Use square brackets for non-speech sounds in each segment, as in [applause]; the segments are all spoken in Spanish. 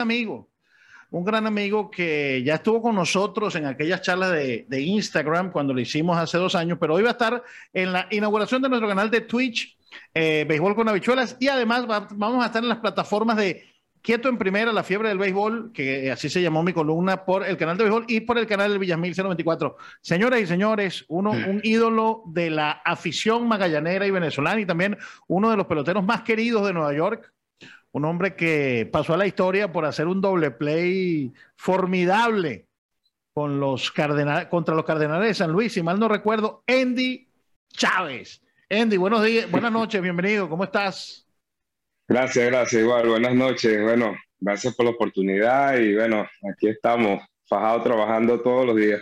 amigo, un gran amigo que ya estuvo con nosotros en aquellas charlas de, Instagram cuando lo hicimos hace dos años, pero hoy va a estar en la inauguración de nuestro canal de Twitch, eh, Béisbol con Habichuelas, y además vamos a estar en las plataformas de Quieto en Primera, La Fiebre del Béisbol, que así se llamó mi columna, por el canal de béisbol y por el canal del Villamil 024. Señoras y señores, uno, un ídolo de la afición magallanera y venezolana y también uno de los peloteros más queridos de Nueva York, un hombre que pasó a la historia por hacer un doble play formidable con los contra los Cardenales de San Luis, si mal no recuerdo, Andy Chávez. Andy, buenos días, buenas noches, bienvenido, ¿cómo estás? Gracias, gracias, igual, buenas noches. Bueno, gracias por la oportunidad y bueno, aquí estamos, fajados trabajando todos los días.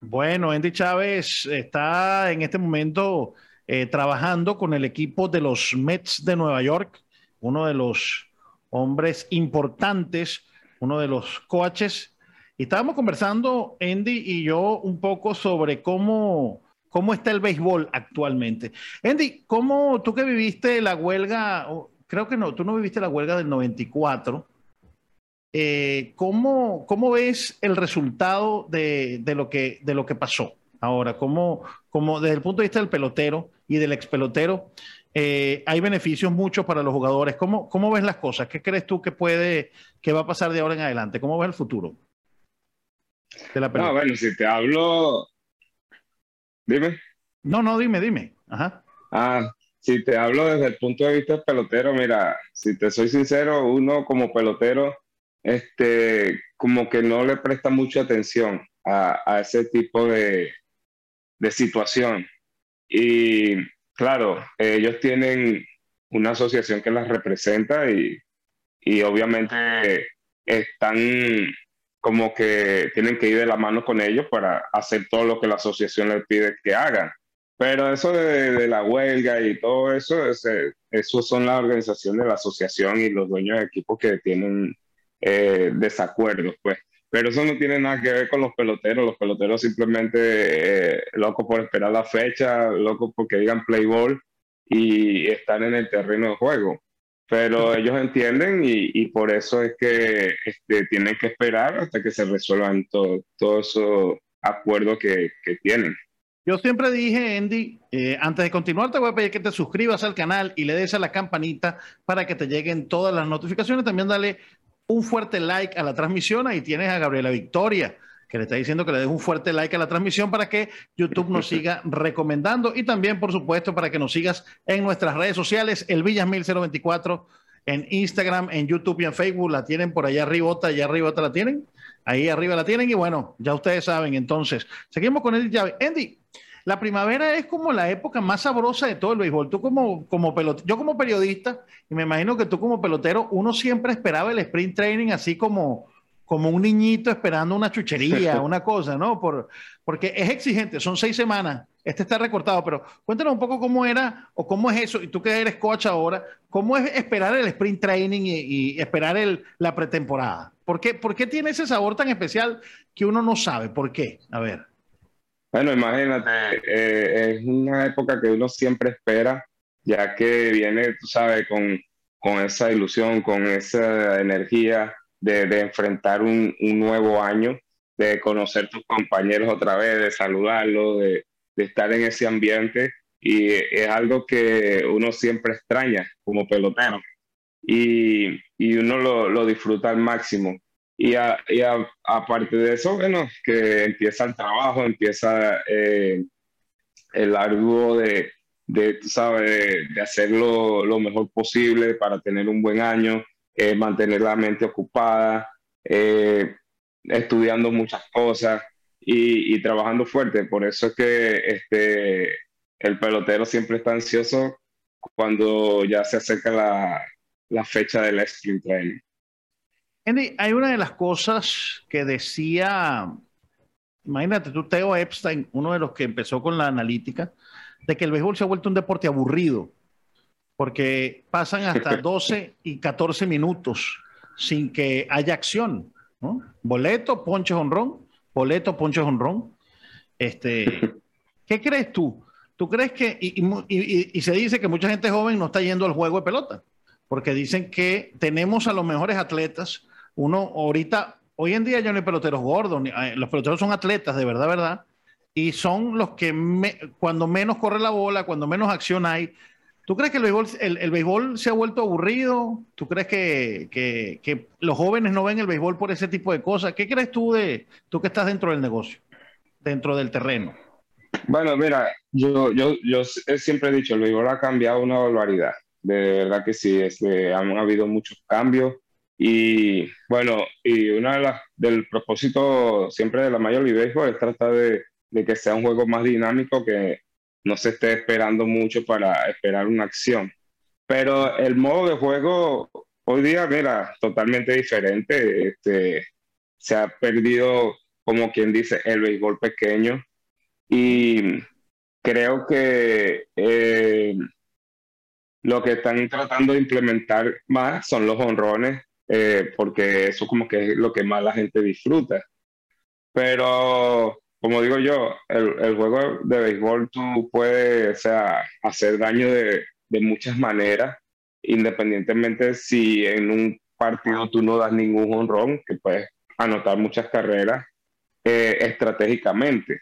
Bueno, Andy Chávez está en este momento eh, trabajando con el equipo de los Mets de Nueva York uno de los hombres importantes, uno de los coaches. Y estábamos conversando, Andy y yo, un poco sobre cómo, cómo está el béisbol actualmente. Andy, ¿cómo tú que viviste la huelga, creo que no, tú no viviste la huelga del 94, eh, ¿cómo, ¿cómo, ves el resultado de, de, lo, que, de lo que pasó ahora? ¿Cómo, cómo, desde el punto de vista del pelotero y del ex pelotero, eh, hay beneficios muchos para los jugadores. ¿Cómo, ¿Cómo ves las cosas? ¿Qué crees tú que puede, que va a pasar de ahora en adelante? ¿Cómo ves el futuro? De la no, bueno, si te hablo, dime. No, no, dime, dime. Ajá. Ah, si te hablo desde el punto de vista del pelotero, mira, si te soy sincero, uno como pelotero, este, como que no le presta mucha atención a, a ese tipo de, de situación. Y Claro, ellos tienen una asociación que las representa y, obviamente están como que tienen que ir de la mano con ellos para hacer todo lo que la asociación les pide que hagan. Pero eso de, la huelga y todo eso, eso son las organizaciones de la asociación y los dueños de equipos que tienen eh, desacuerdos, pues. Pero eso no tiene nada que ver con los peloteros. Los peloteros simplemente eh, locos por esperar la fecha, locos porque digan play ball y están en el terreno de juego. Pero ellos entienden y, por eso es que este, tienen que esperar hasta que se resuelvan todos esos acuerdos que, tienen. Yo siempre dije, Andy, eh, antes de continuar, te voy a pedir que te suscribas al canal y le des a la campanita para que te lleguen todas las notificaciones. También dale un fuerte like a la transmisión. Ahí tienes a Gabriela Victoria, que le está diciendo que le des un fuerte like a la transmisión para que YouTube nos siga [laughs] recomendando. Y también, por supuesto, para que nos sigas en nuestras redes sociales, el Villas 1024 en Instagram, en YouTube y en Facebook. La tienen por allá arriba, allá arriba la tienen. Ahí arriba la tienen. Y bueno, ya ustedes saben. Entonces, seguimos con el llave. Andy, la primavera es como la época más sabrosa de todo el béisbol. Tú como, como yo como periodista, y me imagino que tú como pelotero, uno siempre esperaba el sprint training así como, como un niñito esperando una chuchería, [laughs] una cosa, ¿no? Por, porque es exigente, son seis semanas. Este está recortado, pero cuéntanos un poco cómo era o cómo es eso, y tú que eres coach ahora, ¿cómo es esperar el sprint training y, esperar el, la pretemporada? ¿Por qué, ¿Por qué tiene ese sabor tan especial que uno no sabe? ¿Por qué? A ver. Bueno, imagínate, eh, es una época que uno siempre espera, ya que viene, tú sabes, con, con esa ilusión, con esa energía de, de enfrentar un, un, nuevo año, de conocer tus compañeros otra vez, de saludarlos, de, de estar en ese ambiente. Y es algo que uno siempre extraña como pelotero. Y, y uno lo, lo disfruta al máximo. Y, aparte de eso, bueno, que empieza el trabajo, empieza eh, el arduo de, de, sabes, de, hacerlo lo mejor posible para tener un buen año, eh, mantener la mente ocupada, eh, estudiando muchas cosas y, trabajando fuerte. Por eso es que este, el pelotero siempre está ansioso cuando ya se acerca la, la fecha del sprint training. Andy, hay una de las cosas que decía, imagínate tú, Theo Epstein, uno de los que empezó con la analítica, de que el béisbol se ha vuelto un deporte aburrido, porque pasan hasta [laughs] 12 y 14 minutos sin que haya acción. ¿no? Boleto, ponche honrón, boleto, ponche honrón. Este, [laughs] ¿Qué crees tú? ¿Tú crees que, y, se dice que mucha gente joven no está yendo al juego de pelota, porque dicen que tenemos a los mejores atletas, uno ahorita, hoy en día ya no hay peloteros gordos, eh, los peloteros son atletas, de verdad, verdad, y son los que cuando menos corre la bola, cuando menos acción hay. ¿Tú crees que el béisbol, se ha vuelto aburrido? ¿Tú crees que, que, los jóvenes no ven el béisbol por ese tipo de cosas? ¿Qué crees tú de tú que estás dentro del negocio, dentro del terreno? Bueno, mira, yo, yo, yo siempre he dicho, el béisbol ha cambiado una barbaridad. De verdad que sí, este, han habido muchos cambios. Y bueno, y uno de las, del propósito siempre de la Major League Baseball es tratar de, de que sea un juego más dinámico, que no se esté esperando mucho para esperar una acción. Pero el modo de juego hoy día, mira, totalmente diferente. Este, se ha perdido, como quien dice, el béisbol pequeño. Y creo que eh, lo que están tratando de implementar más son los honrones, eh, porque eso como que es lo que más la gente disfruta. Pero como digo yo, el, juego de béisbol tú puedes sea, hacer daño de, muchas maneras, independientemente si en un partido tú no das ningún honrón, que puedes anotar muchas carreras eh, estratégicamente.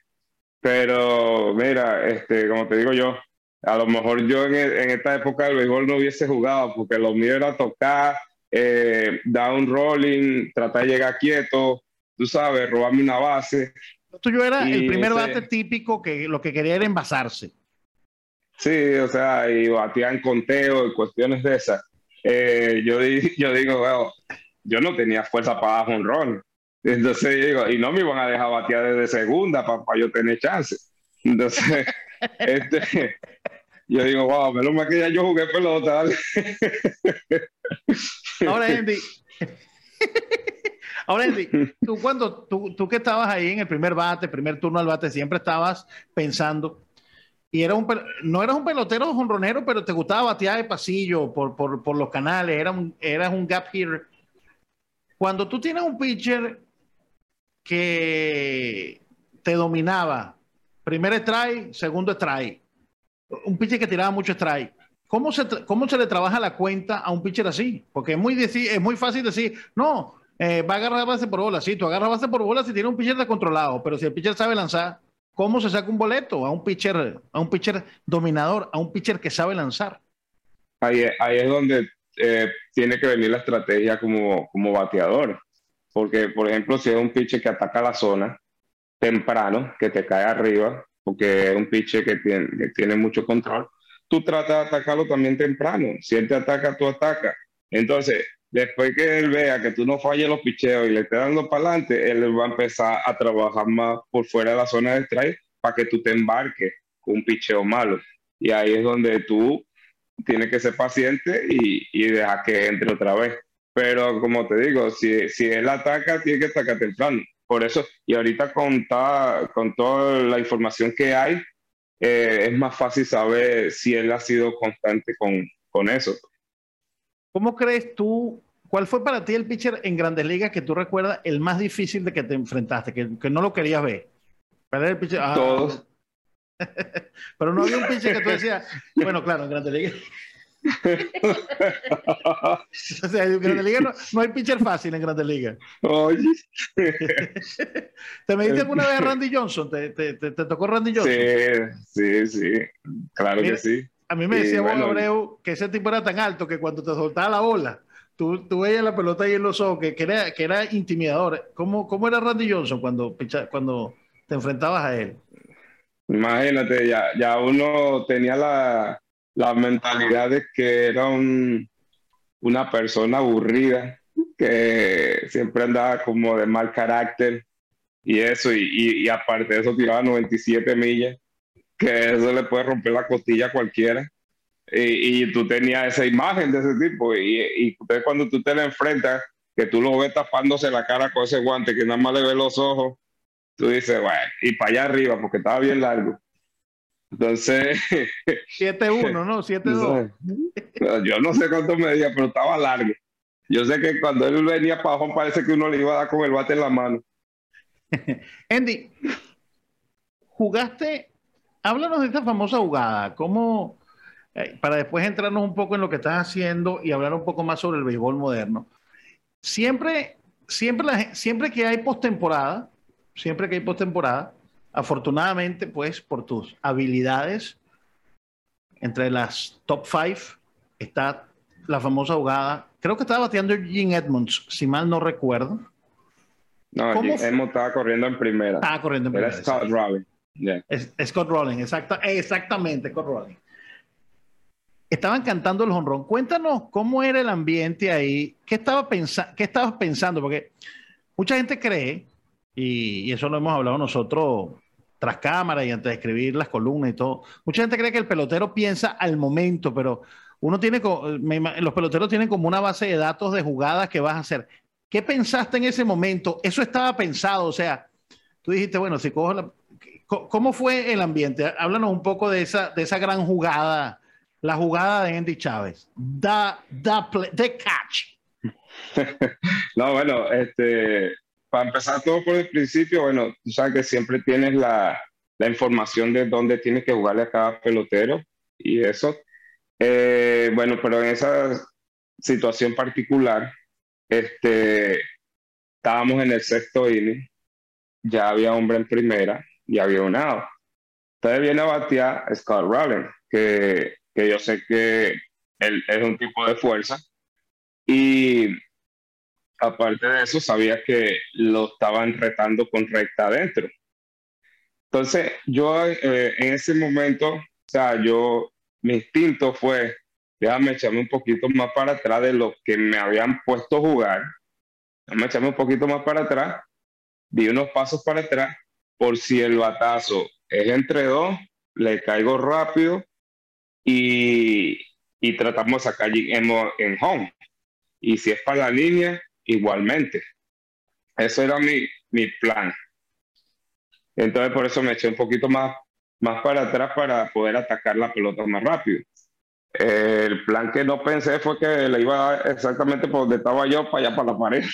Pero mira, este, como te digo yo, a lo mejor yo en, esta época del béisbol no hubiese jugado, porque lo mío era tocar, eh, down rolling, tratar de llegar quieto, tú sabes, robarme una base. Lo tuyo era el primer bate típico que lo que quería era envasarse. Sí, o sea, y batían conteo y cuestiones de esas. Eh, yo, [laughs] yo digo, bueno, yo no tenía fuerza para dar un rol. Entonces yo digo, y no me iban a dejar batear desde segunda para, yo tener chance. Entonces, [laughs] este, yo digo, wow, menos mal que ya yo jugué pelota. [laughs] [laughs] Ahora, Andy, [laughs] Ahora, tú cuando tú, tú, que estabas ahí en el primer bate, primer turno al bate, siempre estabas pensando, y era un, no eras un pelotero jonronero, pero te gustaba batear de pasillo por, por, por los canales, era un, eras un gap hitter. Cuando tú tienes un pitcher que te dominaba, primer strike, segundo strike, un pitcher que tiraba mucho strike, ¿Cómo se, ¿Cómo se le trabaja la cuenta a un pitcher así? Porque es muy, es muy fácil decir, no, eh, va a agarrar base por bola. Sí, tú agarras base por bola si tiene un pitcher descontrolado, pero si el pitcher sabe lanzar, ¿cómo se saca un boleto a un pitcher, a un pitcher dominador, a un pitcher que sabe lanzar? Ahí, ahí es donde eh, tiene que venir la estrategia como, como bateador. Porque, por ejemplo, si es un pitcher que ataca la zona temprano, que te cae arriba, porque es un pitcher que tiene, que tiene mucho control, tú tratas de atacarlo también temprano. Si él te ataca, tú atacas. Entonces, después que él vea que tú no falles los picheos y le estés dando para adelante, él va a empezar a trabajar más por fuera de la zona de strike para que tú te embarques con un picheo malo. Y ahí es donde tú tienes que ser paciente y, y dejar que entre otra vez. Pero como te digo, si, si él ataca, tiene que atacar temprano. Por eso, y ahorita con, con toda la información que hay, eh, es más fácil saber si él ha sido constante con, con eso. ¿Cómo crees tú, cuál fue para ti el pitcher en Grandes Ligas que tú recuerdas el más difícil de que te enfrentaste, que, que no lo querías ver? el pitcher? Ah, Todos. [laughs] Pero no había un pitcher que tú decías, [laughs] bueno, claro, en Grandes Ligas. [laughs] o sea, en Grandes Ligas no, hay pitcher fácil en Grandes Ligas. Oye. [laughs] ¿Te me diste alguna vez a Randy [laughs] Johnson? ¿Te, te, te, tocó Randy Johnson? Sí, sí, sí. Claro que sí. A mí me decía bueno, Abreu que ese tipo era tan alto que cuando te soltaba la bola, tú, tú veías la pelota ahí en los ojos, que, era, que era intimidador. ¿Cómo, ¿Cómo era Randy Johnson cuando, cuando te enfrentabas a él? Imagínate, ya, ya uno tenía la, la mentalidad de que era un, una persona aburrida, que siempre andaba como de mal carácter y eso, y, aparte de eso tiraba 97 millas, que eso le puede romper la costilla a cualquiera. Y, tú tenías esa imagen de ese tipo, y, y cuando tú te le enfrentas, que tú lo ves tapándose la cara con ese guante, que nada más le ves los ojos, tú dices, bueno, y para allá arriba, porque estaba bien largo. Entonces. [laughs] 7-1, ¿no? 7-2. Yo no sé cuánto medía, pero estaba largo. Yo sé que cuando él venía para abajo parece que uno le iba a dar con el bate en la mano. [laughs] Andy, jugaste, háblanos de esta famosa jugada, cómo, eh, para después entrarnos un poco en lo que estás haciendo y hablar un poco más sobre el béisbol moderno. Siempre siempre, siempre que hay postemporada, siempre que hay postemporada, afortunadamente, pues por tus habilidades, entre las top five está la famosa jugada. Creo que estaba bateando Gene Edmonds, si mal no recuerdo. No, Edmonds estaba corriendo en primera. Estaba corriendo en primera. Era Scott Rowling. Scott Rowling, exactamente, Scott Rowling. Estaban cantando el honrón. Cuéntanos cómo era el ambiente ahí. ¿Qué, estaba qué estabas pensando? Porque mucha gente cree, y, eso lo hemos hablado nosotros tras cámara y antes de escribir las columnas y todo, mucha gente cree que el pelotero piensa al momento, pero uno tiene, los peloteros tienen como una base de datos de jugadas que vas a hacer. ¿Qué pensaste en ese momento? Eso estaba pensado, o sea, tú dijiste, bueno, si cojo la... ¿Cómo fue el ambiente? Háblanos un poco de esa, de esa gran jugada la jugada de Andy Chávez. Da the catch. [laughs] no, bueno, este, para empezar todo por el principio, bueno, tú sabes que siempre tienes la, la información de dónde tienes que jugarle a cada pelotero y eso. Eh, bueno, pero en esa situación particular, este, estábamos en el sexto inning, ya había hombre en primera y había un out. Entonces viene a batear Scott Rowling, que que yo sé que él es un tipo de fuerza. Y aparte de eso, sabía que lo estaban retando con recta adentro. Entonces, yo eh, en ese momento, o sea, yo, mi instinto fue, déjame echarme un poquito más para atrás de lo que me habían puesto a jugar. Déjame echarme un poquito más para atrás, di unos pasos para atrás, por si el batazo es entre dos, le caigo rápido y, y tratamos de sacar en, en home. Y si es para la línea, igualmente. Eso era mi, mi plan. Entonces por eso me eché un poquito más, más para atrás para poder atacar la pelota más rápido. El plan que no pensé fue que le iba exactamente por donde estaba yo, para allá, para la pared.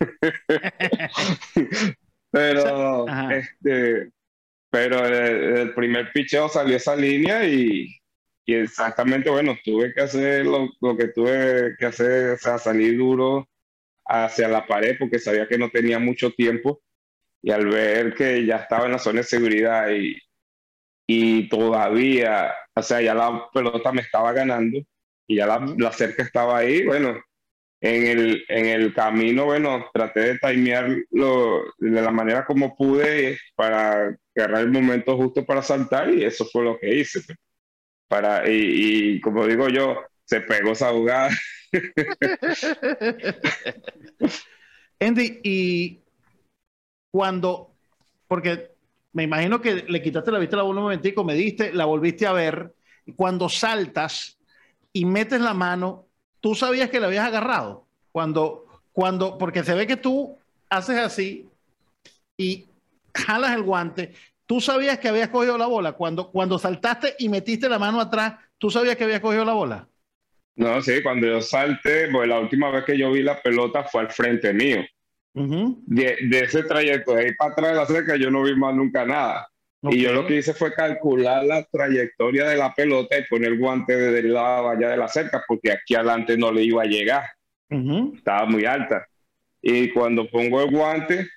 [laughs] pero, este, pero el, el primer picheo salió esa línea y, y exactamente, bueno, tuve que hacer lo, lo, que tuve que hacer, o sea, salir duro hacia la pared porque sabía que no tenía mucho tiempo y al ver que ya estaba en la zona de seguridad y, y todavía, o sea, ya la pelota me estaba ganando y ya la, la cerca estaba ahí, bueno, en el, en el camino, bueno, traté de timearlo de la manera como pude para agarrar el momento justo para saltar y eso fue lo que hice. Pues para, y, como digo yo, se pegó esa jugada. [laughs] [laughs] Andy, y cuando, porque me imagino que le quitaste la vista a la bola un momentico, me diste, la volviste a ver, y cuando saltas y metes la mano, tú sabías que la habías agarrado. Cuando, cuando, porque se ve que tú haces así y jalas el guante tú sabías que habías cogido la bola. Cuando, cuando saltaste y metiste la mano atrás, ¿tú sabías que habías cogido la bola? No, sí, cuando yo salté, pues la última vez que yo vi la pelota fue al frente mío. de, ese trayecto, de ahí para atrás de la cerca, yo no vi más nunca nada. Y yo lo que hice fue calcular la trayectoria de la pelota y poner el guante desde el lado allá de la cerca, porque aquí adelante no le iba a llegar. Estaba muy alta. Y cuando pongo el guante,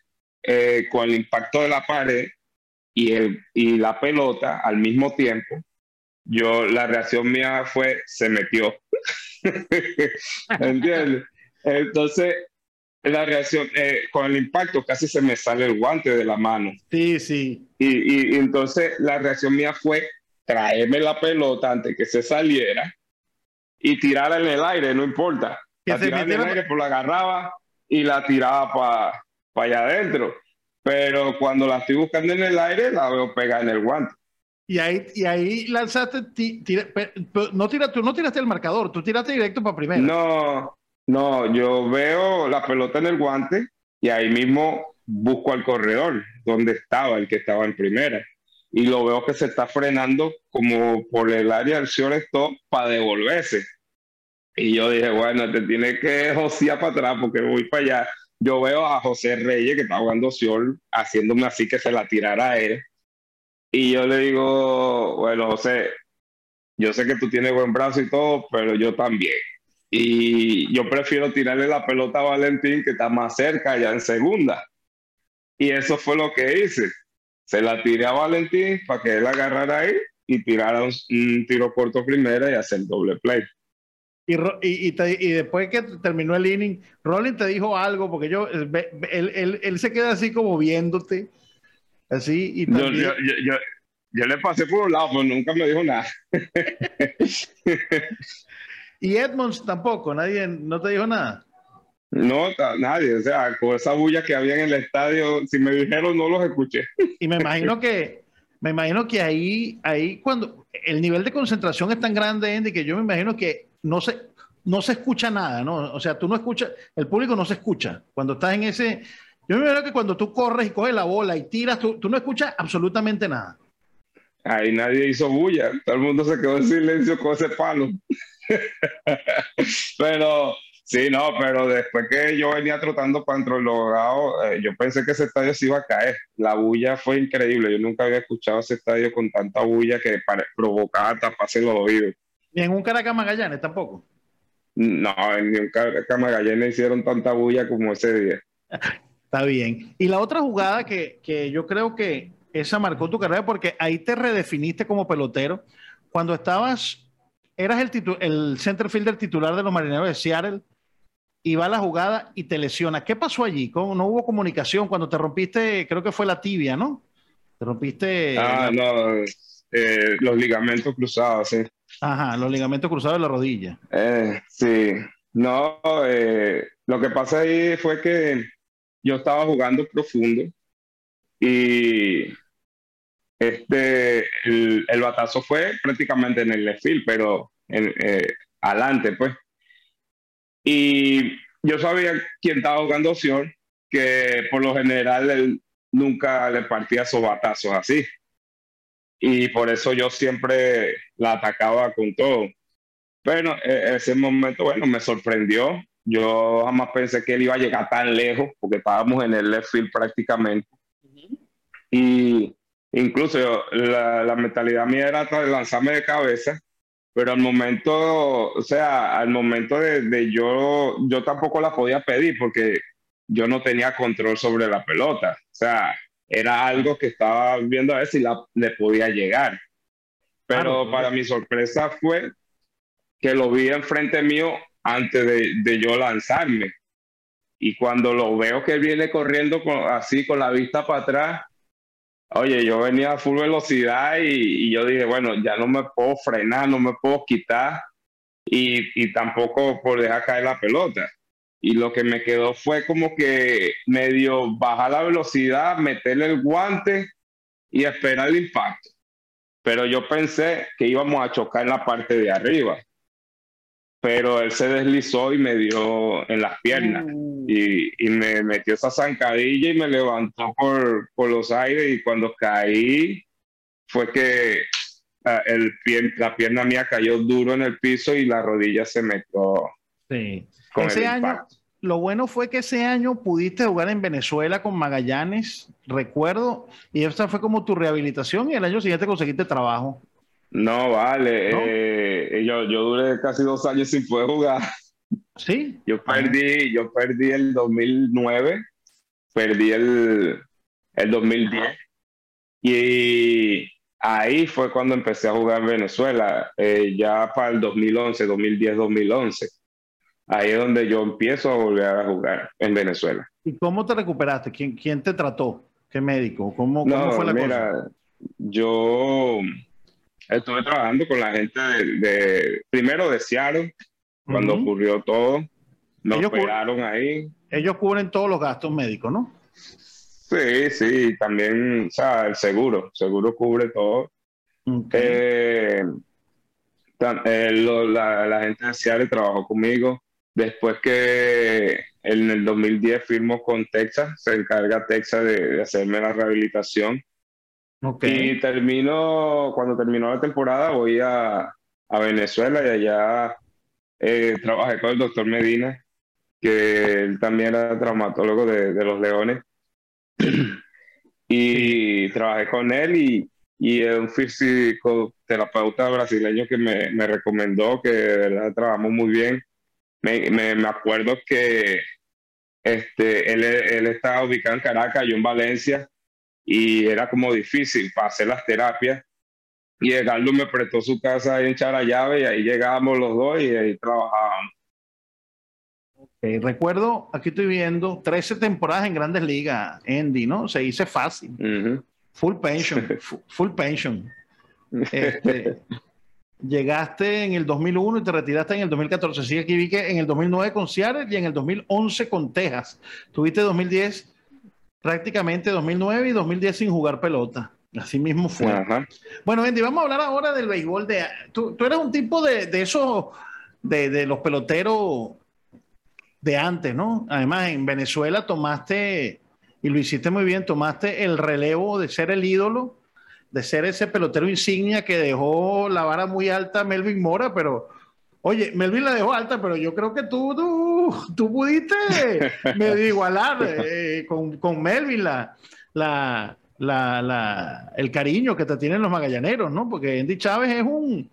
eh, con el impacto de la pared, y, el, y la pelota al mismo tiempo, yo la reacción mía fue, se metió. [laughs] ¿Entiendes? Entonces, la reacción, eh, con el impacto casi se me sale el guante de la mano. Sí, sí. Y, y, entonces la reacción mía fue traerme la pelota antes que se saliera y tirarla en el aire, no importa. La tiraba en el aire, pues la agarraba y la tiraba para pa allá adentro pero cuando la estoy buscando en el aire, la veo pegada en el guante. Y ahí, y ahí lanzaste, no tira, no tiraste el marcador, tú tiraste directo para primera. No, no, yo veo la pelota en el guante y ahí mismo busco al corredor, donde estaba el que estaba en primera. Y lo veo que se está frenando como por el área del shortstop para devolverse. Y yo dije, bueno, te tiene que josear para atrás porque voy para allá yo veo a José Reyes que está jugando Siol haciéndome así que se la tirara a él. Y yo le digo, bueno, José, yo sé que tú tienes buen brazo y todo, pero yo también. y yo prefiero tirarle la pelota a Valentín que está más cerca ya en segunda. Y eso fue lo que hice. Se la tiré a Valentín para que él agarrara ahí y tirara un, tiro corto primera y hacer doble play. Y, y, y, después que terminó el inning, Rolling te dijo algo, porque yo, él, él, él se queda así como viéndote, así, y yo, yo, yo, yo, le pasé por un lado, pero nunca me dijo nada. [laughs] y Edmonds tampoco, nadie, no te dijo nada. No, nadie, o sea, con esa bulla que había en el estadio, si me dijeron no los escuché. Y me imagino que, me imagino que ahí, ahí cuando el nivel de concentración es tan grande, Andy, que yo me imagino que no se, no se escucha nada, ¿no? O sea, tú no escuchas, el público no se escucha. Cuando estás en ese, yo me imagino que cuando tú corres y coges la bola y tiras, tú, tú no escuchas absolutamente nada. Ahí nadie hizo bulla, todo el mundo se quedó en silencio con ese palo. [laughs] Pero Sí, no, pero después que yo venía trotando para dentro del logrado, eh, yo pensé que ese estadio se iba a caer. La bulla fue increíble. Yo nunca había escuchado ese estadio con tanta bulla que provocaba taparse los oídos. ¿Ni en un Caracas Magallanes tampoco? No, en un Caracas Magallanes hicieron tanta bulla como ese día. [laughs] Está bien. Y la otra jugada que, que yo creo que esa marcó tu carrera porque ahí te redefiniste como pelotero. Cuando estabas, eras el, el center fielder titular de los Marineros de Seattle y va a la jugada y te lesiona. ¿Qué pasó allí? ¿No hubo comunicación cuando te rompiste, creo que fue la tibia, ¿no? Te rompiste... Ah, no, eh, los ligamentos cruzados, sí. Ajá, los ligamentos cruzados de la rodilla. Eh, sí, no, eh, lo que pasa ahí fue que yo estaba jugando profundo y este, el, batazo fue prácticamente en el left field, pero en, adelante, pues. Y yo sabía quién estaba jugando opción, que por lo general él nunca le partía batazos así. Y por eso yo siempre la atacaba con todo. Pero e, ese momento, bueno, me sorprendió. Yo jamás pensé que él iba a llegar tan lejos, porque estábamos en el left field prácticamente. Y incluso la, la mentalidad mía era lanzarme de cabeza pero al momento, o sea, al momento de, yo, yo tampoco la podía pedir porque yo no tenía control sobre la pelota. O sea, era algo que estaba viendo a ver si la, le podía llegar. Pero para mi sorpresa fue que lo vi enfrente mío antes de, de, yo lanzarme. Y cuando lo veo que viene corriendo así con la vista para atrás, Oye, yo venía a full velocidad y, yo dije, bueno, ya no me puedo frenar, no me puedo quitar y, y, tampoco por dejar caer la pelota. Y lo que me quedó fue como que medio bajar la velocidad, meterle el guante y esperar el impacto. Pero yo pensé que íbamos a chocar en la parte de arriba pero él se deslizó y me dio en las piernas mm. y, y, me metió esa zancadilla y me levantó por, por, los aires y cuando caí fue que uh, el pie, la pierna mía cayó duro en el piso y la rodilla se metió. Sí. Con ese año, lo bueno fue que ese año pudiste jugar en Venezuela con Magallanes, recuerdo, y esa fue como tu rehabilitación y el año siguiente conseguiste trabajo. No, vale. Eh, yo, yo duré casi dos años sin poder jugar. Sí. [laughs] Yo perdí, yo perdí el 2009, perdí el, el 2010. Y ahí fue cuando empecé a jugar en Venezuela, eh, ya para el 2011, 2010, 2011. Ahí es donde yo empiezo a volver a jugar en Venezuela. ¿Y cómo te recuperaste? ¿Quién, quién te trató? ¿Qué médico? ¿Cómo, cómo fue la mira, Yo estuve trabajando con la gente de, primero de Seattle, cuando ocurrió todo. Nos ellos operaron ahí. Ellos cubren todos los gastos médicos, ¿no? Sí, sí, también, o sea, el seguro, el seguro cubre todo. Eh, eh, la, gente de Seattle trabajó conmigo. Después que en el 2010 firmó con Texas, se encarga Texas de hacerme la rehabilitación. Y termino, cuando terminó la temporada, voy a, a Venezuela y allá eh, trabajé con el doctor Medina, que él también era traumatólogo de, de los Leones. [clears throat] y trabajé con él y, y un físico terapeuta brasileño que me, me recomendó, que de verdad trabajamos muy bien. me, me, acuerdo que este, él, él estaba ubicado en Caracas, yo en Valencia, y era como difícil para hacer las terapias. Y Edgardo me prestó su casa ahí en Charallave y ahí llegábamos los dos y ahí trabajábamos. recuerdo, aquí estoy viendo 13 temporadas en Grandes Ligas, Andy, ¿no? Se dice fácil. Full pension, [laughs] full pension. Este, llegaste en el 2001 y te retiraste en el 2014. Sí, aquí vi que en el 2009 con Seattle y en el 2011 con Texas. Tuviste 2010, prácticamente 2009 y 2010 sin jugar pelota. Así mismo fue. Bueno, Andy, vamos a hablar ahora del béisbol. De, tú, eres un tipo de, de esos, de, de, los peloteros de antes, ¿no? Además, en Venezuela tomaste, y lo hiciste muy bien, tomaste el relevo de ser el ídolo de ser ese pelotero insignia que dejó la vara muy alta Melvin Mora, pero oye, Melvin la dejó alta, pero yo creo que tú, tú, [laughs] tú pudiste medio igualar eh, con, con, Melvin la, la, la, el cariño que te tienen los magallaneros, ¿no? Porque Andy Chávez es un,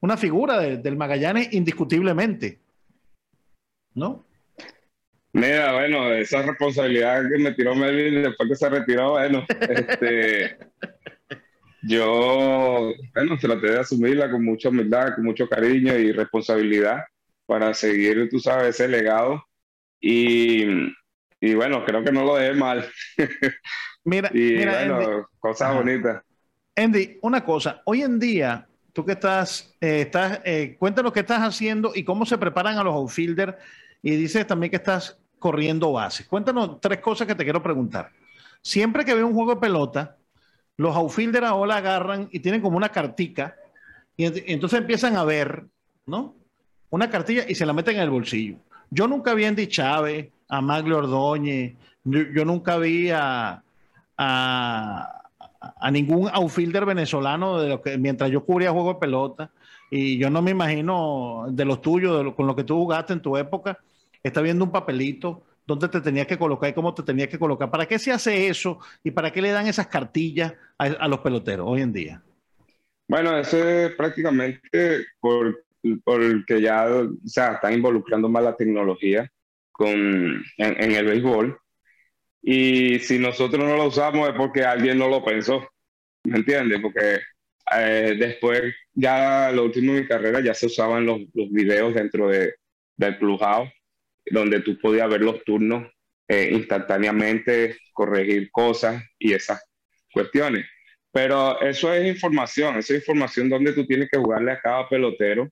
una figura del Magallanes indiscutiblemente, ¿no? Mira, bueno, esa responsabilidad que me tiró Melvin después que se retiró, bueno, este, [laughs] yo, bueno, traté de asumirla con mucha humildad, con mucho cariño y responsabilidad para seguir, tú sabes, ese legado. Y, y bueno, creo que no lo dejé mal. [laughs] Mira, y mira, bueno, cosas bonitas. Andy, una cosa, hoy en día, tú que estás, eh, estás eh, cuéntanos qué estás haciendo y cómo se preparan a los outfielders y dices también que estás corriendo bases. Cuéntanos tres cosas que te quiero preguntar. Siempre que veo un juego de pelota, los outfielders ahora agarran y tienen como una cartica y entonces empiezan a ver, ¿no? Una cartilla y se la meten en el bolsillo. Yo nunca vi a Andy Chávez, a Maglio Ordóñez, yo, nunca vi a, a, ningún outfielder venezolano de lo que, mientras yo cubría juego de pelota. Y yo no me imagino de los tuyos, con lo que tú jugaste en tu época, está viendo un papelito dónde te tenías que colocar y cómo te tenías que colocar. ¿Para qué se hace eso y para qué le dan esas cartillas a, los peloteros hoy en día? Bueno, eso es prácticamente por, porque ya o sea, están involucrando más la tecnología con, en, el béisbol. Y si nosotros no lo usamos es porque alguien no lo pensó. ¿Me entiendes? Porque eh, después, ya lo último de mi carrera, ya se usaban los, los videos dentro de, del Clubhouse donde tú podías ver los turnos eh, instantáneamente, corregir cosas y esas cuestiones. Pero eso es información, esa es información donde tú tienes que jugarle a cada pelotero.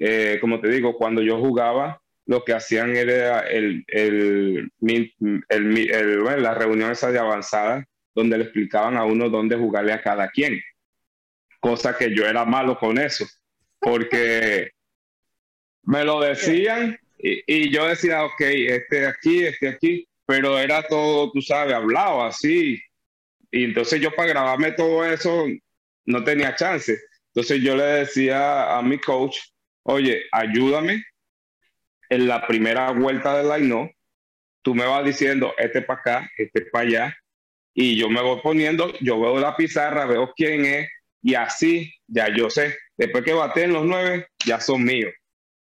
Eh, como te digo, cuando yo jugaba, lo que hacían era el, el, el, las reuniones de avanzada, donde le explicaban a uno dónde jugarle a cada quien. Cosa que yo era malo con eso, porque me lo decían y, yo decía, ok, este aquí, este aquí, pero era todo, tú sabes, hablado así. Y entonces yo para grabarme todo eso no tenía chance. Entonces yo le decía a mi coach, oye, ayúdame en la primera vuelta del line tú me vas diciendo este para acá, este para allá, y yo me voy poniendo, yo veo la pizarra, veo quién es, y así ya yo sé, después que en los nueve, ya son míos.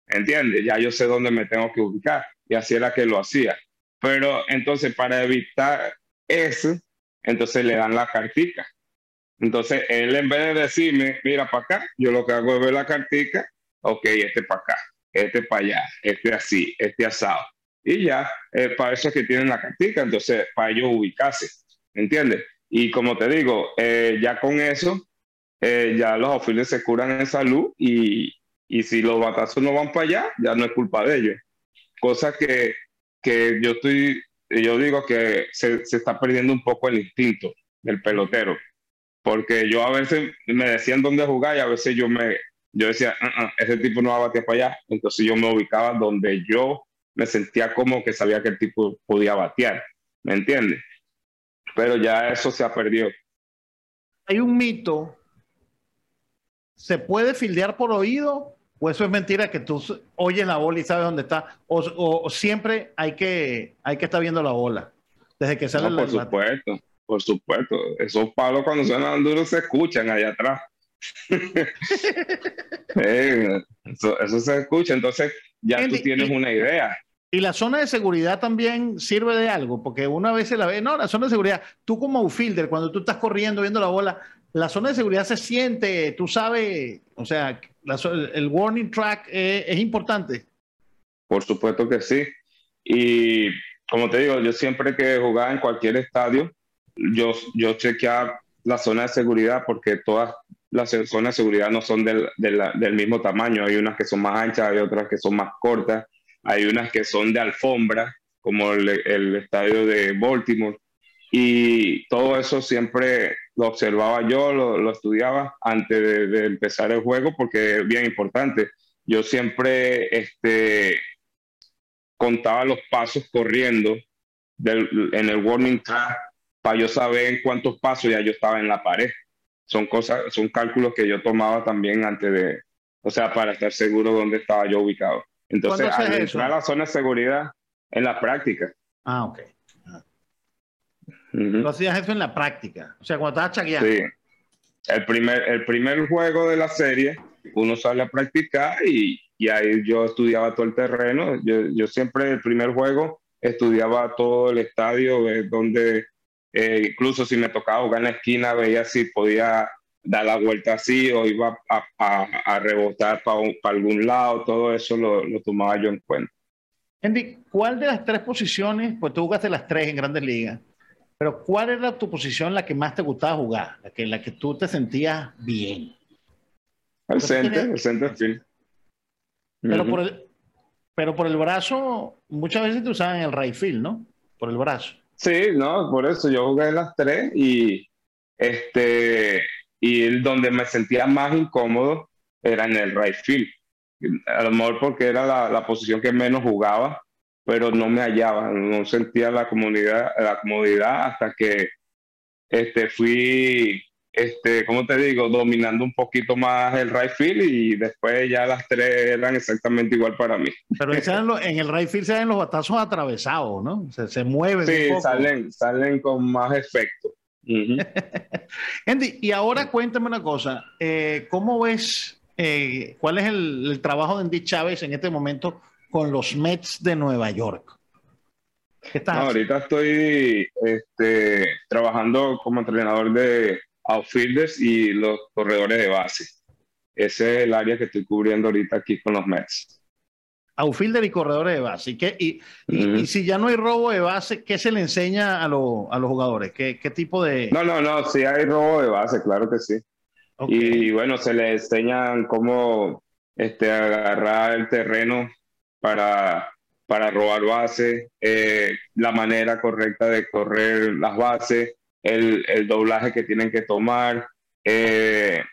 ¿entiendes? Ya yo sé dónde me tengo que ubicar y así era que lo hacía. Pero entonces para evitar eso, entonces le dan la cartica. Entonces él en vez de decirme, mira para acá, yo lo que hago es ver la cartica, ok, este para acá, este para allá, este así, este asado. Y ya, para eso es que tienen la cartica, entonces para ellos ubicarse, ¿entiendes? Y como te digo, eh, ya con eso, eh, ya los oficiales se curan en salud y, y si los batazos no van para allá, ya no es culpa de ellos. Cosa que, que yo estoy, yo digo que se, se, está perdiendo un poco el instinto del pelotero. Porque yo a veces me decían dónde jugar y a veces yo me yo decía, uh -uh, ese tipo no va a batear para allá. Entonces yo me ubicaba donde yo me sentía como que sabía que el tipo podía batear. ¿Me entiendes? Pero ya eso se ha perdido. Hay un mito. ¿Se puede fildear por oído ¿O eso es mentira que tú oyes la bola y sabes dónde está? ¿O, siempre hay que, hay que estar viendo la bola? Desde que sale no, Por supuesto, por supuesto. Esos palos cuando suenan duros se escuchan allá atrás. Eh, eso, se escucha, entonces ya tú tienes una idea. Y la zona de seguridad también sirve de algo, porque una vez se la ve, no, la zona de seguridad, tú como outfielder, cuando tú estás corriendo, viendo la bola, la zona de seguridad se siente, tú sabes, o sea, el warning track es importante. Por supuesto que sí. Y como te digo, yo siempre que jugaba en cualquier estadio, yo, yo chequeaba la zona de seguridad porque todas las zonas de seguridad no son del, del, mismo tamaño. Hay unas que son más anchas, hay otras que son más cortas, hay unas que son de alfombra, como el, el estadio de Baltimore. Y todo eso siempre lo observaba yo, lo, lo estudiaba antes de, empezar el juego porque es bien importante. Yo siempre este, contaba los pasos corriendo en el warning track para yo saber cuántos pasos ya yo estaba en la pared. Son cosas, son cálculos que yo tomaba también antes de, o sea, para estar seguro dónde estaba yo ubicado. Entonces, al entrar a la zona de seguridad, en la práctica. Ah, ok. Lo hacías eso en la práctica, o sea, cuando estabas chagueando. Sí. El primer, el primer juego de la serie, uno sale a practicar y, y ahí yo estudiaba todo el terreno. Yo, yo siempre el primer juego estudiaba todo el estadio, donde eh, incluso si me tocaba jugar en la esquina, veía si podía dar la vuelta así o iba a, a, a rebotar para, algún lado, todo eso lo, lo, tomaba yo en cuenta. Andy, ¿cuál de las tres posiciones, pues tú jugaste las tres en grandes ligas, pero cuál era tu posición la que más te gustaba jugar, la que, la que tú te sentías bien? El center, el center field. Pero, por el, pero por el brazo, muchas veces te usaban el right field, ¿no? Por el brazo. Sí, no, por eso yo jugué las tres y este y donde me sentía más incómodo era en el right field. A lo mejor porque era la, la posición que menos jugaba, pero no me hallaba, no sentía la comodidad, la comodidad hasta que este, fui este, ¿cómo te digo? Dominando un poquito más el right field y después ya las tres eran exactamente igual para mí. Pero en el right field se ven los batazos atravesados, ¿no? Se, se mueven. Sí, Salen, salen con más efecto. [laughs] Andy, y ahora cuéntame una cosa, eh, ¿cómo ves, eh, cuál es el, el, trabajo de Andy Chávez en este momento con los Mets de Nueva York? no, ahorita estoy este, trabajando como entrenador de outfielders y los corredores de base. Ese es el área que estoy cubriendo ahorita aquí con los Mets. Outfielder y corredores de base. ¿Y, qué, y, y, si ya no hay robo de base, ¿qué se le enseña a, lo, a los jugadores? ¿Qué, ¿Qué, tipo de...? No, no, no, sí hay robo de base, claro que sí. Okay. Y bueno, se le enseñan cómo este, agarrar el terreno para, para robar base, eh, la manera correcta de correr las bases, el, el doblaje que tienen que tomar, eh,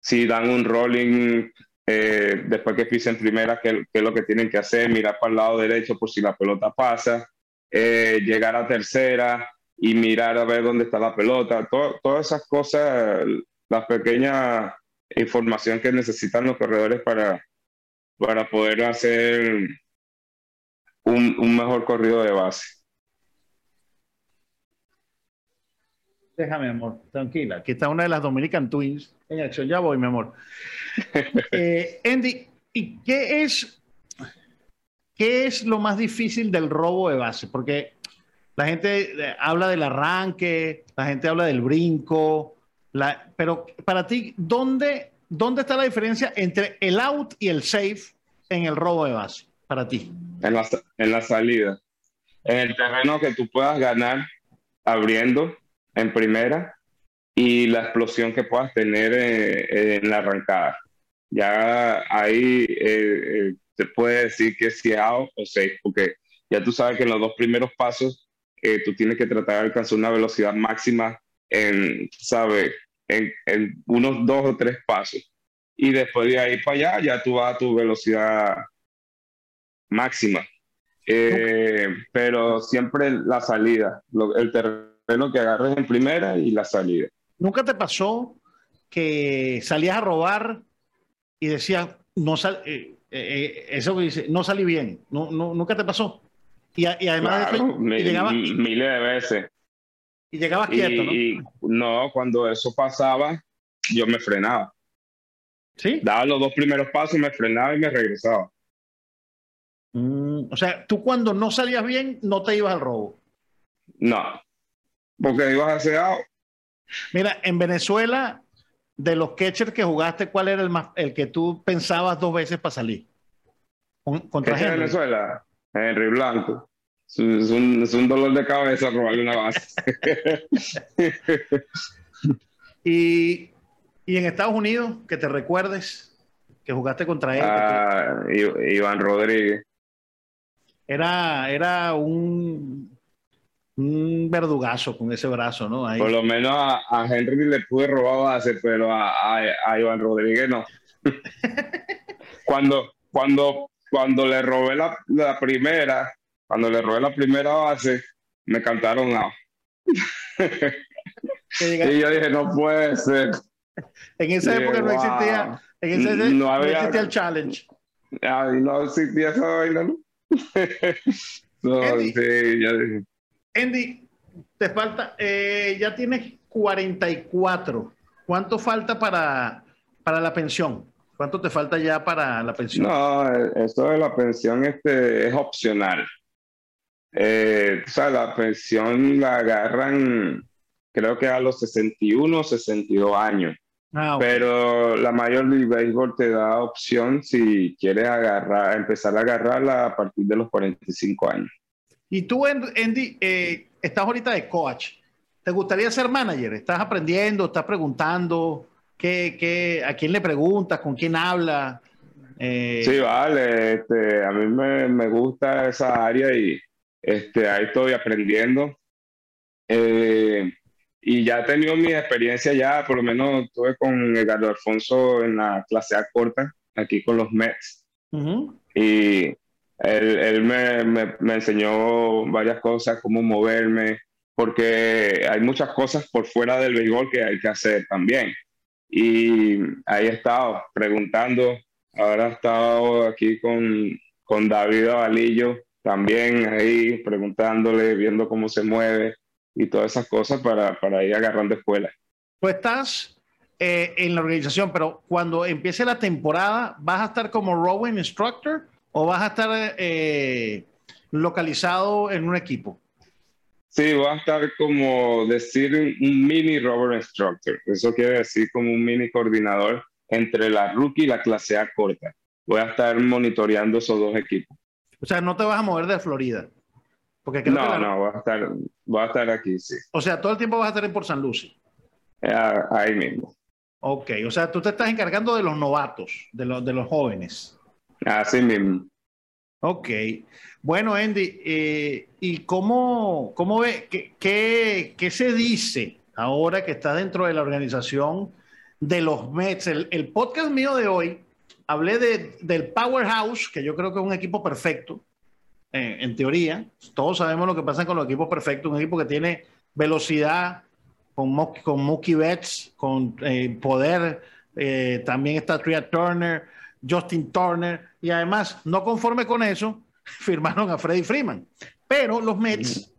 si dan un rolling eh, después que pisen primera, qué, es lo que tienen que hacer, mirar para el lado derecho por si la pelota pasa, eh, llegar a tercera y mirar a ver dónde está la pelota, todas esas cosas, la pequeña información que necesitan los corredores para, para poder hacer un, un mejor corrido de base. Déjame, amor, tranquila. Aquí está una de las Dominican Twins en acción. Ya voy, mi amor. [laughs] Eh, Andy, ¿y qué es, qué es lo más difícil del robo de base? Porque la gente eh, habla del arranque, la gente habla del brinco, la, pero para ti, ¿dónde, ¿dónde está la diferencia entre el out y el safe en el robo de base? Para ti. En la, en la salida. En el terreno que tú puedas ganar abriendo en primera y la explosión que puedas tener eh, en la arrancada. Ya ahí eh, te eh, puede decir que si es out o safe, porque ya tú sabes que en los dos primeros pasos eh, tú tienes que tratar de alcanzar una velocidad máxima en, ¿sabes? En, en, unos dos o tres pasos. Y después de ahí para allá ya tú vas a tu velocidad máxima. Eh, pero siempre la salida, lo, el terreno lo que agarres en primera y la salida. ¿Nunca te pasó que salías a robar y decías, no sal, eh, eh, eso que dice, no salí bien? ¿No, no, ¿Nunca te pasó? Y, y además claro, de y llegaba, miles de veces. Y llegabas quieto, ¿no? No, cuando eso pasaba, yo me frenaba. ¿Sí? Daba los dos primeros pasos, me frenaba y me regresaba. Mm, o sea, tú cuando no salías bien, no te ibas al robo. No, porque ibas a Mira, en Venezuela, de los catchers que jugaste, ¿cuál era el, más, el que tú pensabas dos veces para salir? contra Henry. Venezuela? Henry Blanco. Es un, es un, dolor de cabeza robarle una base. [laughs] y, y, en Estados Unidos, que te recuerdes que jugaste contra él. Ah, Iván Rodríguez. Era, era un, un verdugazo con ese brazo, ¿no? Por lo menos a, Henry le pude robar base, pero a, a, Iván Rodríguez no. [laughs] cuando, cuando, cuando le robé la, la, primera, cuando le robé la primera base, me cantaron a. y yo dije, no puede ser. En esa época no existía, en esa no, no, existía el challenge. Ay, no existía esa vaina, ¿no? [laughs] no, sí, ya dije. Andy, te falta, eh, ya tienes 44. ¿Cuánto falta para, para la pensión? ¿Cuánto te falta ya para la pensión? No, eso de la pensión este, es opcional. Eh, o sea, la pensión la agarran, creo que a los 61 o 62 años. Ah, Pero la mayor de béisbol te da opción si quieres agarrar, empezar a agarrarla a partir de los 45 años. Y tú, Andy, eh, estás ahorita de coach. ¿Te gustaría ser manager? ¿Estás aprendiendo? ¿Estás preguntando? ¿Qué, qué, a quién le preguntas? ¿Con quién habla? Eh, sí, vale. Este, a mí me, me, gusta esa área y este, ahí estoy aprendiendo. Eh, y ya he tenido mi experiencia ya, por lo menos estuve con Edgardo Alfonso en la clase A corta, aquí con los Mets. Y él, él me, me, enseñó varias cosas, cómo moverme, porque hay muchas cosas por fuera del béisbol que hay que hacer también. Y ahí he estado preguntando, ahora he estado aquí con, con David Avalillo, también ahí preguntándole, viendo cómo se mueve y todas esas cosas para, para ir agarrando escuelas. Pues estás eh, en la organización, pero cuando empiece la temporada, ¿vas a estar como rowing instructor o vas a estar eh, localizado en un equipo? Sí, va a estar como decir un mini rover instructor. Eso quiere decir como un mini coordinador entre la rookie y la clase A corta. Voy a estar monitoreando esos dos equipos. O sea, no te vas a mover de Florida. Porque no, no, voy a, estar, voy a estar aquí, sí. O sea, todo el tiempo vas a estar en Port San Lucie. Eh, ahí mismo. Ok, o sea, tú te estás encargando de los novatos, de los, de los jóvenes. Así mismo. Ok. Bueno, Andy, eh, ¿y cómo, cómo ve, qué, qué, se dice ahora que está dentro de la organización de los Mets? El, podcast mío de hoy, hablé de, del Powerhouse, que yo creo que es un equipo perfecto, eh, en teoría. Todos sabemos lo que pasa con los equipos perfectos, un equipo que tiene velocidad, con, con Mookie Betts, con eh, poder, también está Tria Turner Justin Turner, y además, no conforme con eso, [laughs] firmaron a Freddie Freeman. Pero los Mets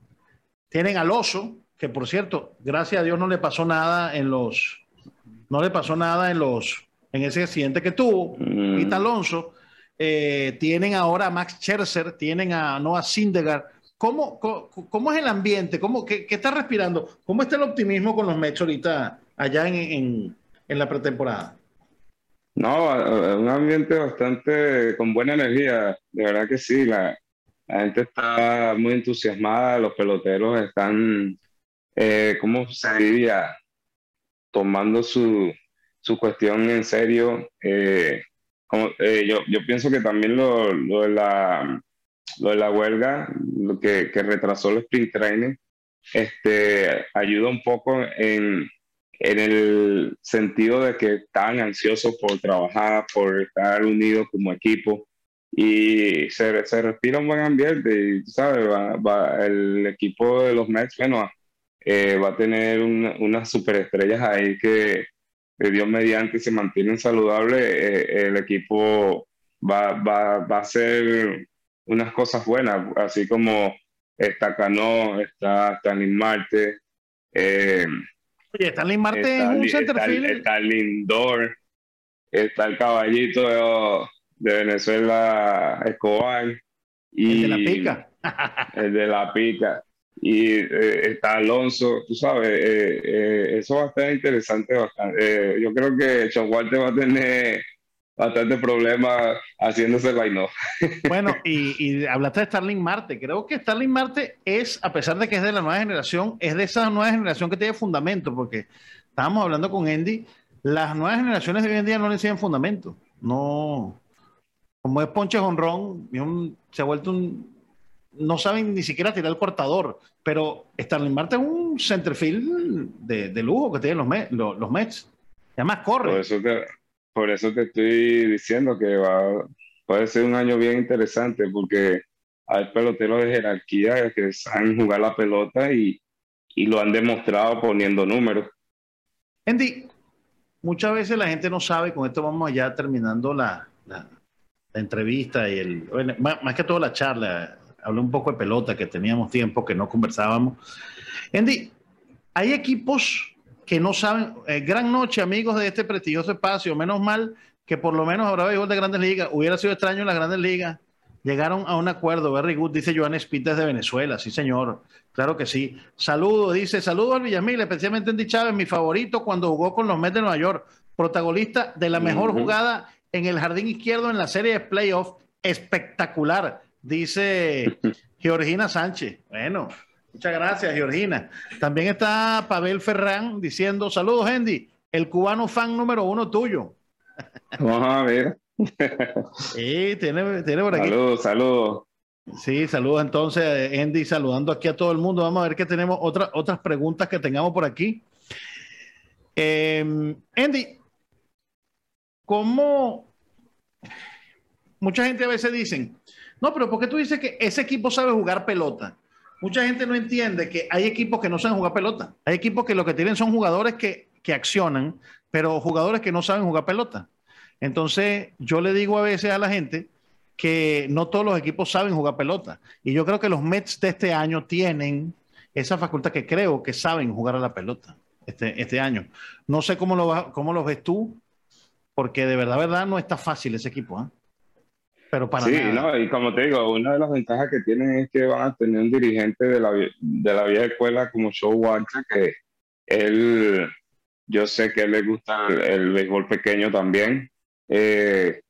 tienen al oso, que por cierto, gracias a Dios no le pasó nada en los, no le pasó nada en los, en ese accidente que tuvo, mm. Alonso. Eh, tienen ahora a Max Scherzer, tienen a Noah Syndergaard. ¿Cómo, cómo, es el ambiente? ¿Cómo, qué, qué, está respirando? ¿Cómo está el optimismo con los Mets ahorita allá en, en la pretemporada? No, un ambiente bastante con buena energía, de verdad que sí, la, gente está muy entusiasmada, los peloteros están, eh, ¿cómo se diría? Tomando su, su cuestión en serio. Eh, eh, yo, yo pienso que también lo, lo, de la, lo de la huelga, lo que, que retrasó el sprint training, este, ayuda un poco en en el sentido de que están ansiosos por trabajar, por estar unidos como equipo y se, se respira un buen ambiente y, ¿sabes? Va, el equipo de los Mets, bueno, eh, va a tener unas superestrellas ahí que, Dios mediante se mantienen saludables, eh, el equipo va, va, va a hacer unas cosas buenas, así como está Cano, está Stanley Marte, eh, Oye, Stanley Marte es un centerfield. Está, Lindor, está el caballito de, Venezuela, Escobar. Y el de la pica. [laughs] el de la pica. Y eh, está Alonso, tú sabes, eh, eh, eso va a estar interesante bastante. yo creo que Walter va a tener bastante problemas haciéndose el line [laughs] Bueno, y, y, hablaste de Starling Marte. Creo que Starling Marte es, a pesar de que es de la nueva generación, es de esa nueva generación que tiene fundamento, porque estábamos hablando con Andy, las nuevas generaciones de hoy en día no le enseñan fundamento. No, como es Ponche Honrón, se ha vuelto un. No saben ni siquiera tirar el cortador, pero Starling Marte es un centerfield de, de lujo que tienen los, los, Mets. además corre. Por eso te, por eso te estoy diciendo que va, puede ser un año bien interesante porque hay peloteros de jerarquía que saben jugar la pelota y, y lo han demostrado poniendo números. Andy, muchas veces la gente no sabe, con esto vamos ya terminando la, la, entrevista y el, más, que todo la charla, hablé un poco de pelota, que teníamos tiempo que no conversábamos. Andy, hay equipos que no saben, eh, gran noche amigos de este prestigioso espacio, menos mal que por lo menos habrá béisbol de grandes ligas, hubiera sido extraño en las grandes ligas, llegaron a un acuerdo, very good, dice Joan Spites de Venezuela, sí señor, claro que sí. Saludos, dice, saludos al Villamil, especialmente Andy Chávez, mi favorito cuando jugó con los Mets de Nueva York, protagonista de la mejor jugada en el jardín izquierdo en la serie de playoff, espectacular, dice [laughs] Georgina Sánchez. Bueno, Muchas gracias, Georgina. También está Pavel Ferrán diciendo, saludos, Andy, el cubano fan número uno tuyo. Vamos a ver. sí, tiene, tiene por aquí. Saludos, saludos. Sí, saludos entonces, Andy, saludando aquí a todo el mundo. Vamos a ver que tenemos otras otras preguntas que tengamos por aquí. Eh, Andy, ¿cómo mucha gente a veces dicen, no, pero ¿por qué tú dices que ese equipo sabe jugar pelota? Mucha gente no entiende que hay equipos que no saben jugar pelota. Hay equipos que lo que tienen son jugadores que, que accionan, pero jugadores que no saben jugar pelota. Entonces, yo le digo a veces a la gente que no todos los equipos saben jugar pelota. Y yo creo que los Mets de este año tienen esa facultad que creo que saben jugar a la pelota este, este año. No sé cómo lo, cómo lo ves tú, porque de verdad, verdad, no está fácil ese equipo. ¿eh? Pero para sí, no, y como te digo, una de las ventajas que tienen es que van a tener un dirigente de la, de la vieja escuela como Joe Walker, que él, yo sé que él le gusta el, béisbol pequeño también. Eh,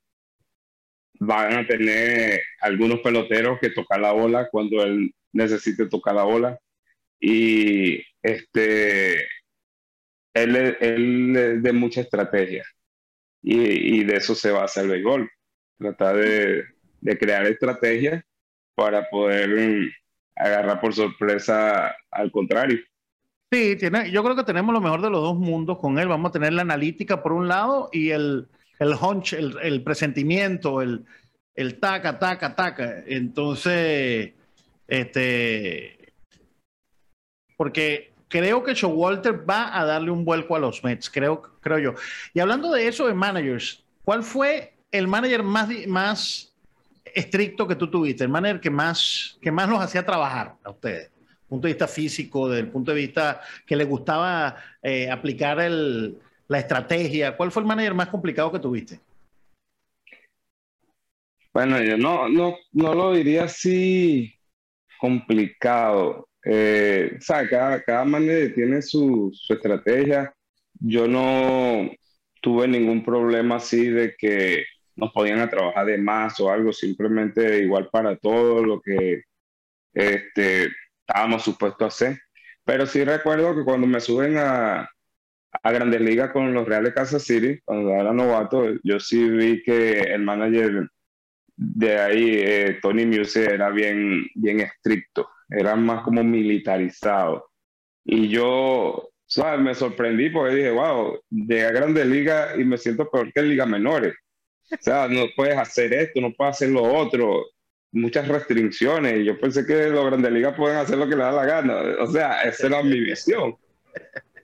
van a tener algunos peloteros que tocar la bola cuando él necesite tocar la bola. Y este, él, él es de mucha estrategia. Y, y de eso se basa el béisbol tratar de, crear estrategias para poder mm, agarrar por sorpresa al contrario. Sí, tiene, yo creo que tenemos lo mejor de los dos mundos con él. Vamos a tener la analítica por un lado y el, el hunch, el, presentimiento, el, el taca, taca, taca. Entonces, este, porque creo que Showalter va a darle un vuelco a los Mets, creo, creo yo. Y hablando de eso de managers, ¿cuál fue el manager más, más estricto que tú tuviste, el manager que más, que más los hacía trabajar a ustedes? punto de vista físico, desde el punto de vista que le gustaba eh, aplicar el, la estrategia. ¿Cuál fue el manager más complicado que tuviste? Bueno, yo no, no, no lo diría así complicado. Eh, o sea, cada, cada manager tiene su, su estrategia. Yo no tuve ningún problema así de que nos podían trabajar de más o algo, simplemente igual para todo lo que este, estábamos supuestos a hacer. Pero sí recuerdo que cuando me suben a, a Grandes Ligas con los Reales Kansas City, cuando era novato, yo sí vi que el manager de ahí, eh, Tony Muse, era bien, bien estricto, era más como militarizado. Y yo, ¿sabes? Me sorprendí porque dije, wow, llegué a Grandes Ligas y me siento peor que en ligas menores. O sea, no puedes hacer esto, no puedes hacer lo otro. Muchas restricciones. Yo pensé que los grandes ligas pueden hacer lo que les da la gana. O sea, esa era mi visión.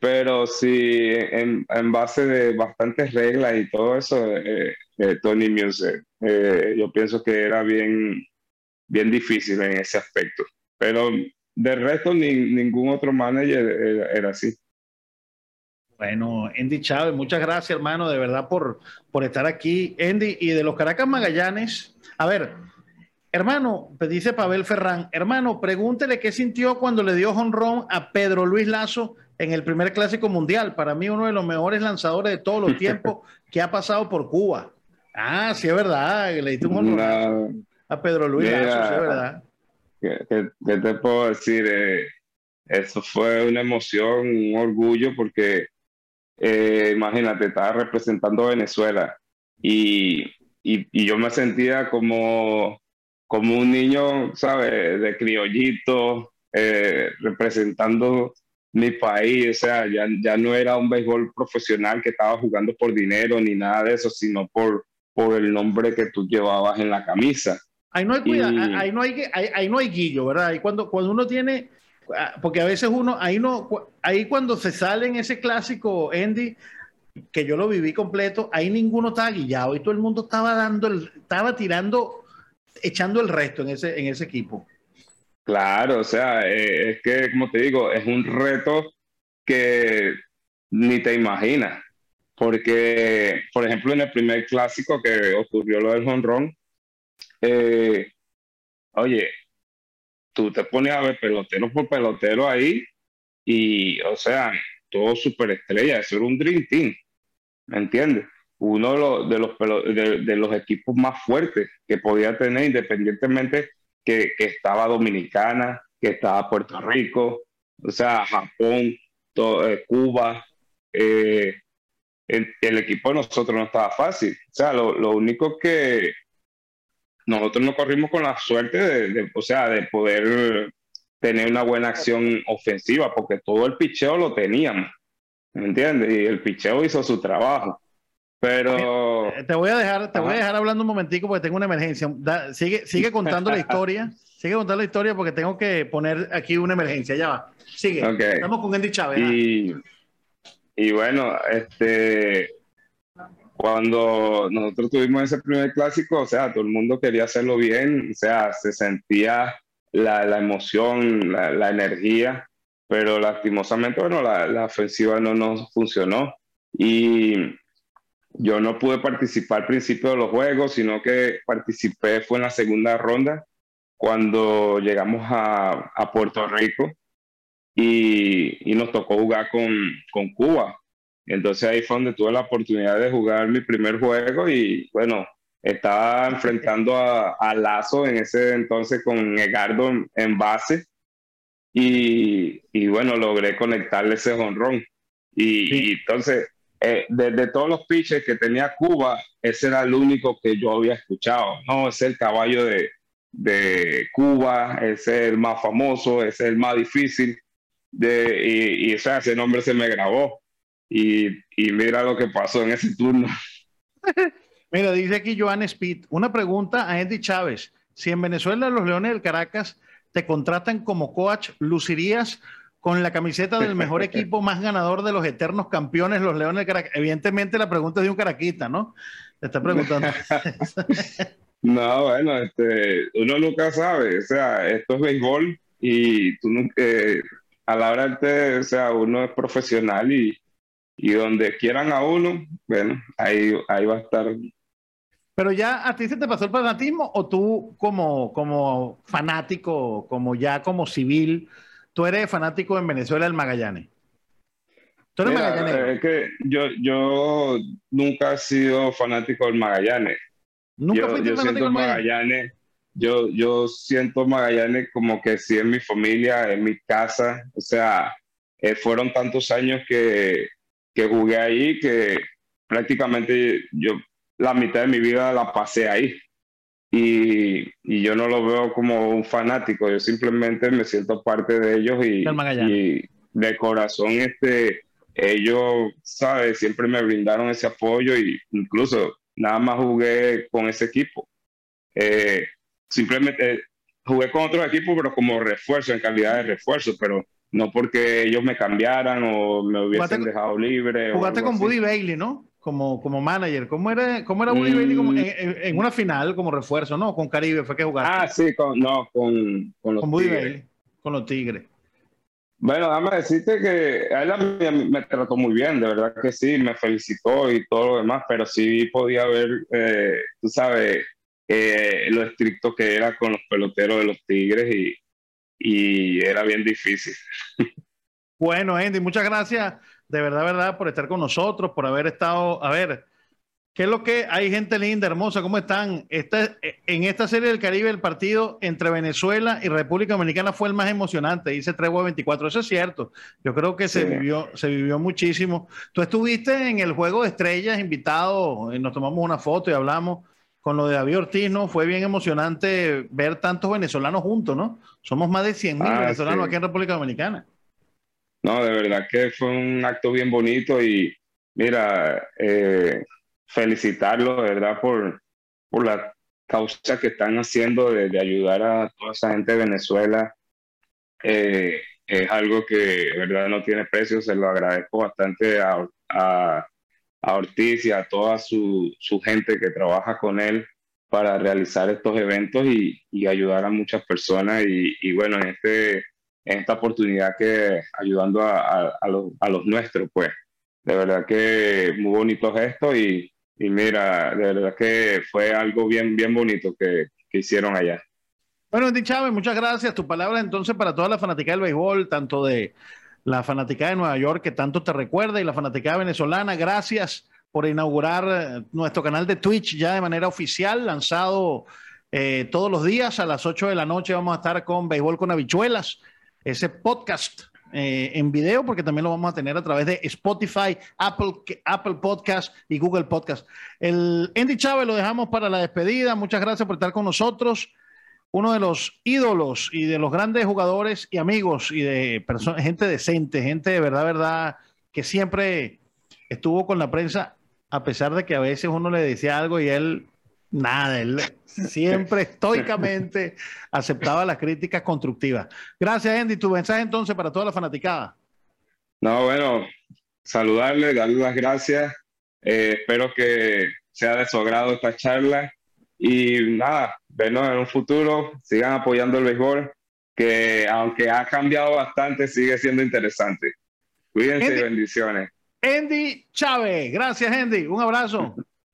Pero sí, en, en base de bastantes reglas y todo eso, eh, eh, Tony Muse, eh, yo pienso que era bien, bien difícil en ese aspecto. Pero de resto, ni, ningún otro manager era así. Bueno, Andy Chávez, muchas gracias, hermano, de verdad por, por estar aquí. Andy, y de los Caracas Magallanes, a ver, hermano, pues dice Pavel Ferrán, hermano, pregúntele qué sintió cuando le dio honrón a Pedro Luis Lazo en el primer clásico mundial. Para mí, uno de los mejores lanzadores de todos los [laughs] tiempos que ha pasado por Cuba. Ah, sí, es verdad, le diste un honrón a Pedro Luis Lazo, sí, es verdad. ¿Qué, te puedo decir? Eh, eso fue una emoción, un orgullo, porque eh, imagínate, estaba representando a Venezuela y, y, yo me sentía como, como un niño, ¿sabes? De criollito, eh, representando mi país, o sea, ya, ya no era un béisbol profesional que estaba jugando por dinero ni nada de eso, sino por, por el nombre que tú llevabas en la camisa. Ahí no hay cuidado, ahí, no hay, ahí, no hay guillo, ¿verdad? Ahí cuando, cuando uno tiene porque a veces uno, ahí no, ahí cuando se sale en ese clásico, Andy, que yo lo viví completo, ahí ninguno estaba guillado y todo el mundo estaba dando, el, estaba tirando, echando el resto en ese, en ese equipo. Claro, o sea, eh, es que, como te digo, es un reto que ni te imaginas. Porque, por ejemplo, en el primer clásico que ocurrió lo del honrón, eh, oye, tú te pones a ver pelotero por pelotero ahí y, o sea, todo superestrella, eso era un Dream Team, ¿me entiendes? Uno de los, de los, equipos más fuertes que podía tener, independientemente que, estaba Dominicana, que estaba Puerto Rico, o sea, Japón, eh, Cuba, eh, el, equipo de nosotros no estaba fácil. O sea, lo único que, nosotros no corrimos con la suerte de, o sea, de poder tener una buena acción ofensiva, porque todo el picheo lo teníamos, ¿me entiendes? Y el picheo hizo su trabajo. Pero te voy a dejar, te voy a dejar hablando un momentico porque tengo una emergencia. sigue, sigue contando la [laughs] historia, sigue contando la historia porque tengo que poner aquí una emergencia. Ya va. Sigue. Estamos con Andy Chávez. Y, y bueno, este cuando nosotros tuvimos ese primer clásico, o sea, todo el mundo quería hacerlo bien, o sea, se sentía la, la emoción, la, la, energía, pero lastimosamente, bueno, la, la, ofensiva no nos funcionó y yo no pude participar al principio de los juegos, sino que participé fue en la segunda ronda cuando llegamos a, a Puerto Rico y, y, nos tocó jugar con, con Cuba. Entonces ahí fue donde tuve la oportunidad de jugar mi primer juego y bueno, estaba enfrentando a, Lazo en ese entonces con Egardo en, base y, y, bueno, logré conectarle ese honrón. Y, entonces, eh, desde todos los pitches que tenía Cuba, ese era el único que yo había escuchado. No, es el caballo de, de Cuba, ese es el más famoso, ese es el más difícil. De, y, y o sea, ese nombre se me grabó. Y, y mira lo que pasó en ese turno. [laughs] mira, dice aquí Joan Speed, una pregunta a Andy Chávez. Si en Venezuela los Leones del Caracas te contratan como coach, ¿lucirías con la camiseta del mejor [laughs] equipo más ganador de los eternos campeones, los Leones del Caracas? Evidentemente la pregunta es de un caraquita, ¿no? Te está preguntando. [laughs] no, bueno, este, uno nunca sabe, o sea, esto es béisbol y tú nunca, eh, a la hora de, o sea, uno es profesional y, y donde quieran a uno, bueno, ahí, ahí va a estar. Pero ya a ti se te pasó el fanatismo o tú como, como fanático, como ya como civil, tú eres fanático en Venezuela del Magallanes. ¿Tú eres Magallanes? Es que yo, yo nunca he sido fanático del Magallanes. ¿Nunca yo, yo siento Magallanes? Yo, yo siento Magallanes como que sí en mi familia, en mi casa. O sea, eh, fueron tantos años que, que jugué ahí que prácticamente yo la mitad de mi vida la pasé ahí. Y, y, yo no lo veo como un fanático, yo simplemente me siento parte de ellos y, y de corazón este, ellos, ¿sabes? Siempre me brindaron ese apoyo y incluso nada más jugué con ese equipo. Eh, simplemente jugué con otros equipos, pero como refuerzo, en calidad de refuerzo, pero no porque ellos me cambiaran o me hubiesen dejado libre. Jugaste con Buddy Bailey, ¿no? Como, como manager. ¿Cómo era, cómo era Buddy Bailey mm. en, una final como refuerzo, no? Con Caribe fue que jugaste. Ah, sí, con, no, con, con los con Buddy Bailey, con los Tigres. Bueno, déjame decirte que a él me, trató muy bien, de verdad que sí, me felicitó y todo lo demás, pero sí podía ver, eh, tú sabes, eh, lo estricto que era con los peloteros de los Tigres y, y era bien difícil. [laughs] Bueno, Andy, muchas gracias de verdad, verdad, por estar con nosotros, por haber estado, a ver, ¿Qué es lo que hay gente linda, hermosa? ¿Cómo están? Esta, en esta serie del Caribe, el partido entre Venezuela y República Dominicana fue el más emocionante, dice Tregua 24. Eso es cierto. Yo creo que se, vivió, se vivió muchísimo. Tú estuviste en el Juego de Estrellas, invitado, y nos tomamos una foto y hablamos con lo de David Ortiz, ¿no? Fue bien emocionante ver tantos venezolanos juntos, ¿no? Somos más de 100 mil ah, venezolanos aquí en República Dominicana. No, de verdad que fue un acto bien bonito y mira, eh, felicitarlo, de verdad, por, por la causa que están haciendo de, ayudar a toda esa gente de Venezuela. Eh, es algo que de verdad no tiene precio, se lo agradezco bastante a, a, Ortiz y a toda su, su, gente que trabaja con él para realizar estos eventos y, y ayudar a muchas personas y, y, bueno, en, este, en esta oportunidad que ayudando a, a, los, a los nuestros, pues de verdad que muy bonito gesto y, y mira, de verdad que fue algo bien, bien bonito que, que hicieron allá. Bueno, Andy Chávez, muchas gracias. Tu palabra entonces para toda la fanática del béisbol, tanto de la fanática de Nueva York que tanto te recuerda y la fanática venezolana. Gracias por inaugurar eh, nuestro canal de Twitch ya de manera oficial, lanzado eh, todos los días a las 8 de la noche. Vamos a estar con Béisbol con Habichuelas, ese podcast eh, en video, porque también lo vamos a tener a través de Spotify, Apple, Apple Podcast y Google Podcast. El Andy Chávez lo dejamos para la despedida. Muchas gracias por estar con nosotros. Uno de los ídolos y de los grandes jugadores y amigos y de personas, gente decente, gente de verdad, verdad, que siempre estuvo con la prensa, a pesar de que a veces uno le decía algo y él Nada, él [laughs] siempre estoicamente aceptaba las críticas constructivas. Gracias, Andy. Tu mensaje entonces para toda la fanaticada. No, bueno, saludarle, darle las gracias. Eh, espero que sea de su agrado esta charla. Y nada, vernos en un futuro. Sigan apoyando el béisbol, que aunque ha cambiado bastante, sigue siendo interesante. Cuídense y bendiciones. Andy Chávez. Gracias, Andy. Un abrazo.